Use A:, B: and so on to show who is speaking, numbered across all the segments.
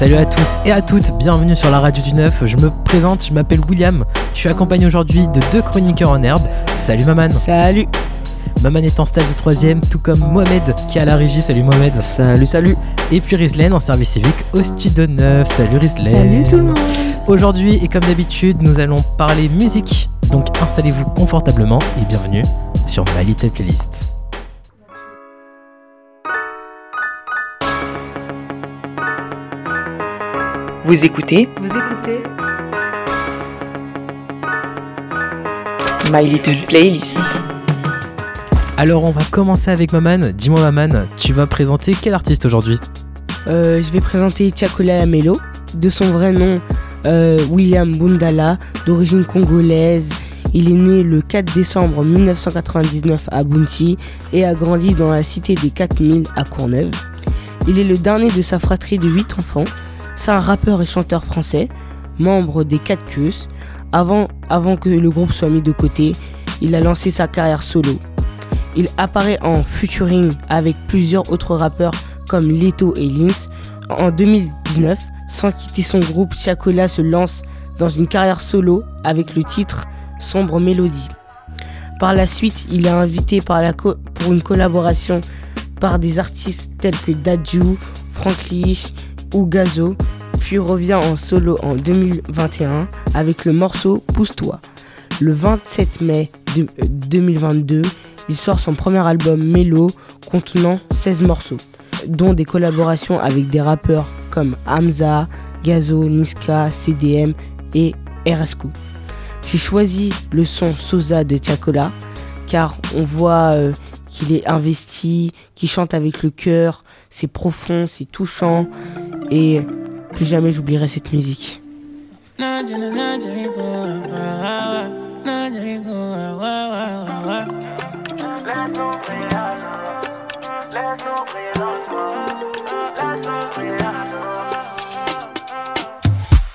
A: Salut à tous et à toutes, bienvenue sur la radio du 9. Je me présente, je m'appelle William. Je suis accompagné aujourd'hui de deux chroniqueurs en herbe. Salut Maman.
B: Salut.
A: Maman est en stage de troisième, tout comme Mohamed qui est à la régie. Salut Mohamed.
C: Salut, salut.
A: Et puis Rizlen en service civique au studio 9. Salut Rizlen.
B: Salut tout le monde.
A: Aujourd'hui, et comme d'habitude, nous allons parler musique. Donc installez-vous confortablement et bienvenue sur My Little Playlist.
D: Vous écoutez
E: Vous écoutez
D: My Little Playlist.
A: Alors on va commencer avec Maman. Dis-moi Maman, tu vas présenter quel artiste aujourd'hui?
B: Euh, je vais présenter Tiakola Lamelo, de son vrai nom euh, William Bundala, d'origine congolaise. Il est né le 4 décembre 1999 à Bounty et a grandi dans la cité des 4000 à Courneuve. Il est le dernier de sa fratrie de 8 enfants. C'est un rappeur et chanteur français, membre des 4 Qs. Avant, avant que le groupe soit mis de côté, il a lancé sa carrière solo. Il apparaît en featuring avec plusieurs autres rappeurs comme Leto et Lynx. En 2019, sans quitter son groupe, Chacola se lance dans une carrière solo avec le titre Sombre Mélodie. Par la suite, il est invité par pour une collaboration par des artistes tels que Dadju, Frank Leach ou Gazo, puis revient en solo en 2021 avec le morceau Pousse-toi. Le 27 mai de- euh, 2022, il sort son premier album Mélo contenant 16 morceaux, dont des collaborations avec des rappeurs comme Hamza, Gazo, Niska, CDM et RSQ. J'ai choisi le son Sosa de Tiakola car on voit euh, qu'il est investi, qu'il chante avec le cœur, c'est profond, c'est touchant et plus jamais j'oublierai cette musique.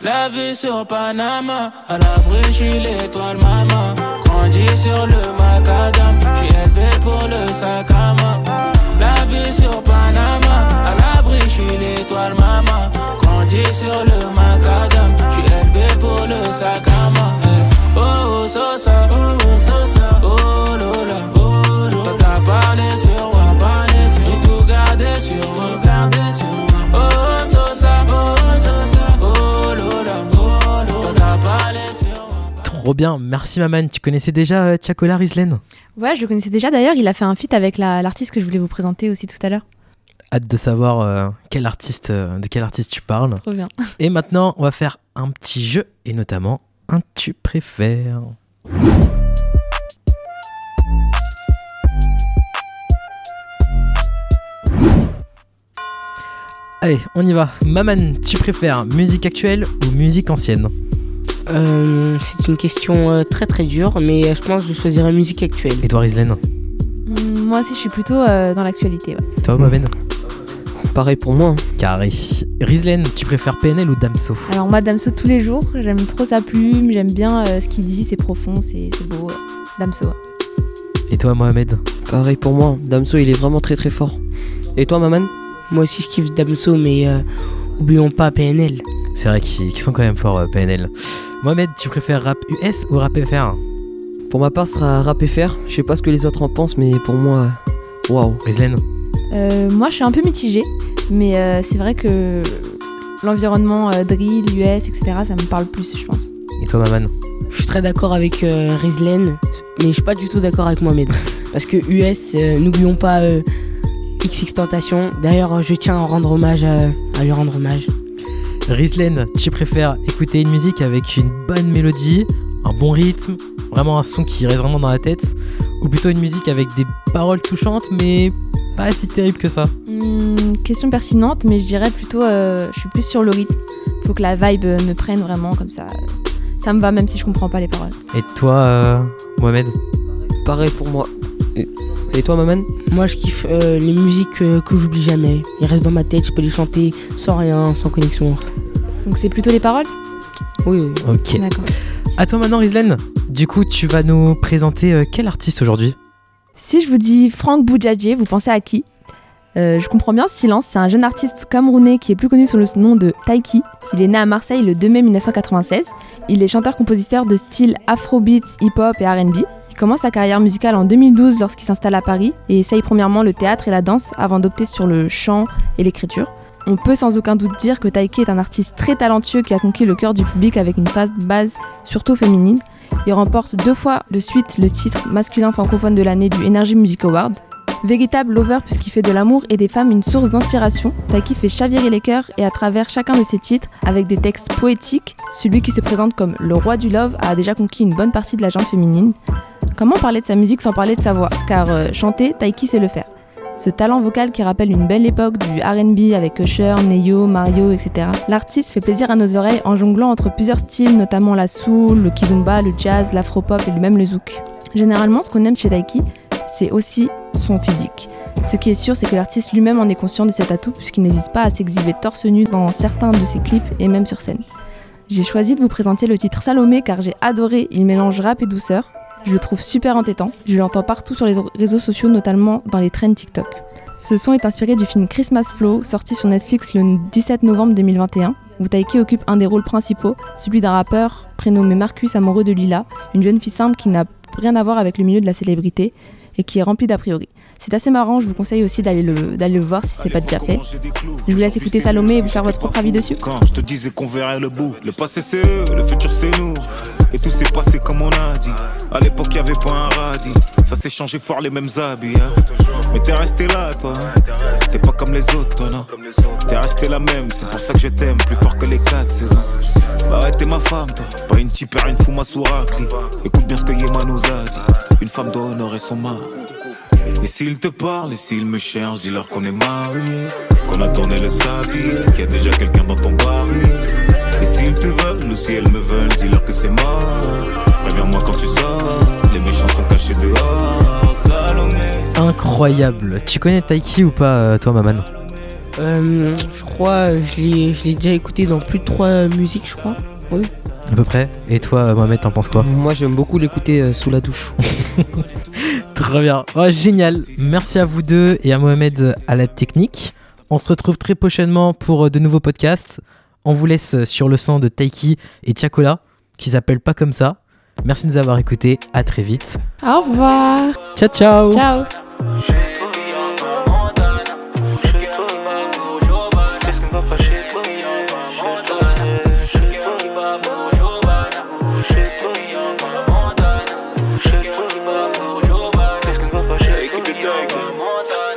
F: La vue sur Panama, à l'abri, je suis l'étoile maman. Grandi sur le macadam, je suis élevé pour le sac à main. La vue sur Panama, à suis l'étoile maman. Grandi sur le macadam, je suis élevé pour le sac à main. Eh. Oh, oh, Sosa, oh, oh, Sosa, oh, Lola, oh, Lola. Toi, t'as parlé sur moi, parlé sur J'ai tout gardé sur moi, gardé sur moi. Oh, oh, Sosa, oh, oh, Sosa, oh, Lola, oh, Lola. Toi, t'as parlé sur moi.
A: Trop bien, merci Maman. Tu connaissais déjà euh, Tiakola Rizlen
E: Ouais, je le connaissais déjà. D'ailleurs, il a fait un feat avec la- l'artiste que je voulais vous présenter aussi tout à l'heure.
A: Hâte de savoir euh, quel artiste, euh, de quel artiste tu parles.
E: Trop bien.
A: Et maintenant, on va faire un petit jeu et notamment un tu préfères. Allez, on y va. Maman, tu préfères musique actuelle ou musique ancienne?
B: Euh, c'est une question euh, très très dure, mais je pense que je choisirais musique actuelle.
A: Et toi, Rizlen?
E: Hum, moi aussi, je suis plutôt euh, dans l'actualité. ouais.
A: Toi, Maven
C: Pareil pour moi. hein.
A: Carré. Rizlen, tu préfères PNL ou Damso
E: Alors, moi, Damso tous les jours. J'aime trop sa plume. J'aime bien euh, ce qu'il dit. C'est profond, c'est c'est beau. euh, Damso.
A: Et toi, Mohamed
C: Pareil pour moi. Damso, il est vraiment très très fort. Et toi, Maman
B: Moi aussi je kiffe Damso, mais euh, oublions pas PNL.
A: C'est vrai qu'ils sont quand même forts, euh, PNL. Mohamed, tu préfères rap US ou rap FR
C: Pour ma part, ce sera rap FR. Je sais pas ce que les autres en pensent, mais pour moi, waouh.
A: Rizlen
E: Euh, moi, je suis un peu mitigée. Mais euh, c'est vrai que l'environnement euh, drill, US, etc., ça me parle plus, je pense.
A: Et toi, Maman?
B: Je suis très d'accord avec euh, Rizlen, mais je suis pas du tout d'accord avec Mohamed. Parce que US, euh, n'oublions pas euh, XX Tentation. D'ailleurs, je tiens à rendre hommage à, à lui rendre hommage.
A: Rizlen, tu préfères écouter une musique avec une bonne mélodie, un bon rythme, vraiment un son qui reste vraiment dans la tête, ou plutôt une musique avec des paroles touchantes mais pas si terribles que ça?
E: Hum, question pertinente, mais je dirais plutôt, euh, je suis plus sur le rythme. Faut que la vibe euh, me prenne vraiment comme ça. Ça me va même si je comprends pas les paroles.
A: Et toi, euh, Mohamed?
C: Pareil pour moi. Et, toi, Maman
B: Moi, je kiffe euh, les musiques euh, que j'oublie jamais. Ils restent dans ma tête, je peux les chanter sans rien, sans connexion.
E: Donc c'est plutôt les paroles?
B: Oui, oui.
A: Ok.
E: D'accord.
A: À toi maintenant, Rizlen. Du coup, tu vas nous présenter euh, quel artiste aujourd'hui?
E: Si je vous dis Franck Boudjadjé, vous pensez à qui? Euh, je comprends bien ce silence, c'est un jeune artiste camerounais qui est plus connu sous le nom de Taiki. Il est né à Marseille le 2 mai 1996. Il est chanteur-compositeur de style afrobeat, hip-hop et RB. Il commence sa carrière musicale en 2012 lorsqu'il s'installe à Paris et essaye premièrement le théâtre et la danse avant d'opter sur le chant et l'écriture. On peut sans aucun doute dire que Taiki est un artiste très talentueux qui a conquis le cœur du public avec une base surtout féminine. Il remporte deux fois de suite le titre masculin francophone de l'année du Energy Music Award. Véritable lover puisqu'il fait de l'amour et des femmes une source d'inspiration, Taiki fait chavirer les cœurs et à travers chacun de ses titres, avec des textes poétiques, celui qui se présente comme le roi du love a déjà conquis une bonne partie de la gente féminine. Comment parler de sa musique sans parler de sa voix? Car euh, chanter, Taiki sait le faire. Ce talent vocal qui rappelle une belle époque du RB avec Usher, Neyo, Mario, etc. L'artiste fait plaisir à nos oreilles en jonglant entre plusieurs styles, notamment la soul, le kizomba, le jazz, l'afropop et même le zouk. Généralement, ce qu'on aime chez Taiki, c'est aussi son physique. Ce qui est sûr, c'est que l'artiste lui-même en est conscient de cet atout puisqu'il n'hésite pas à s'exhiber torse nu dans certains de ses clips et même sur scène. J'ai choisi de vous présenter le titre Salomé car j'ai adoré, il mélange rap et douceur. Je le trouve super entêtant, je l'entends partout sur les réseaux sociaux, notamment dans les trends TikTok. Ce son est inspiré du film Christmas Flow, sorti sur Netflix le 17 novembre 2021, où Taiki occupe un des rôles principaux, celui d'un rappeur prénommé Marcus amoureux de Lila, une jeune fille simple qui n'a rien à voir avec le milieu de la célébrité et qui est rempli d'a priori. C'est assez marrant, je vous conseille aussi d'aller le, voir si c'est pas déjà fait. Je vous laisse écouter Salomé et vous faire votre propre avis dessus.
G: Quand je te disais qu'on verrait le bout, le passé c'est eux, le futur c'est nous. Et tout s'est passé comme on a dit. À l'époque, y avait pas un radis. Ça s'est changé fort les mêmes habits. hein. Mais t'es resté là, toi. hein. T'es pas comme les autres, toi, non. T'es resté la même, c'est pour ça que je t'aime, plus fort que les quatre saisons. Bah ouais, t'es ma femme, toi. Pas une tipère, une fouma souracli. Écoute bien ce que Yema nous a dit. Une femme doit honorer son mari. Et s'ils te parlent et s'ils me cherchent, dis-leur qu'on est mariés, qu'on a tourné le sablier, qu'il y a déjà quelqu'un dans ton baril. Et s'ils te veulent ou si elles me veulent, dis-leur que c'est mort. Préviens-moi quand tu sors, les méchants sont cachés dehors. Salomé.
A: Incroyable. Tu connais Taiki ou pas, euh, toi, Maman
B: Euh, je crois, je l'ai, je l'ai déjà écouté dans plus de trois musiques, je crois. Oui.
A: À peu près. Et toi, Mohamed, t'en penses quoi
C: Moi, j'aime beaucoup l'écouter euh, sous la douche.
A: Très bien. Oh, génial. Merci à vous deux et à Mohamed à la technique. On se retrouve très prochainement pour euh, de nouveaux podcasts. On vous laisse euh, sur le son de Taiki et Tiakola, qui s'appelle pas comme ça. Merci de nous avoir écoutés. À très vite.
E: Au revoir.
A: Ciao, ciao.
E: Ciao.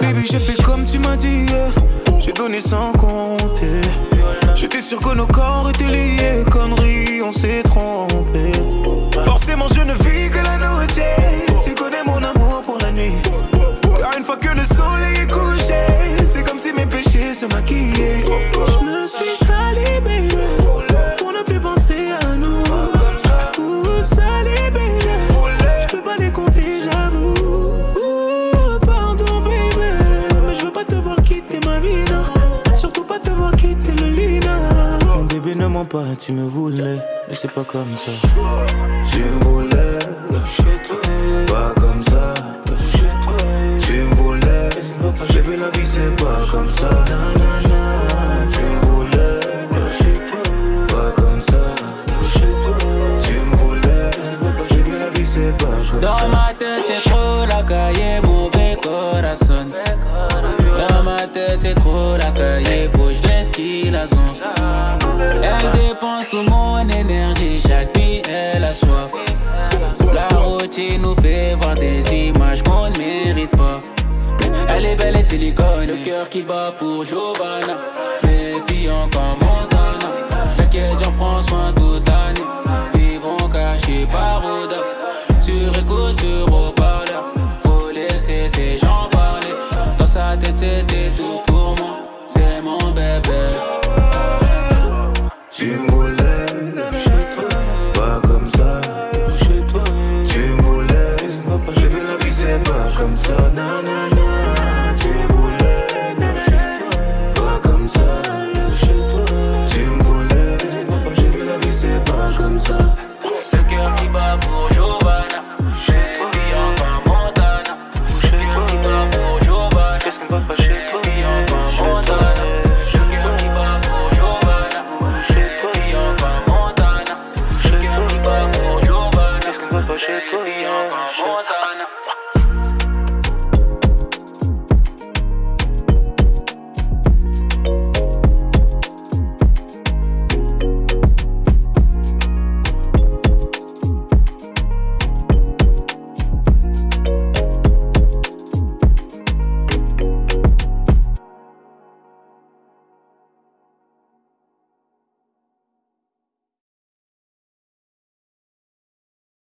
G: Baby, j'ai fait comme tu m'as dit. J'ai donné sans compter. J'étais sûr que nos corps étaient liés. Connerie, on s'est trompé. Forcément, je ne vis que la nuit. Tu connais mon amour pour la nuit. Car une fois que le soleil est couché, c'est comme si mes péchés se maquillaient. Je me suis sali. Tu me voulais. Mais c'est pas comme ça. Tu me voulais. Chez toi. Pas comme ça. Tu me voulais. Bébé, la vie, c'est pas comme ça. Tu me voulais. Chez. Pas comme ça. Tu me voulais. La vie, c'est pas comme ça.
F: Nous fait voir des images qu'on ne mérite pas. Elle est belle et silicone, le cœur qui bat pour Giovanna. Méfiant comme
G: comme ça, nanana.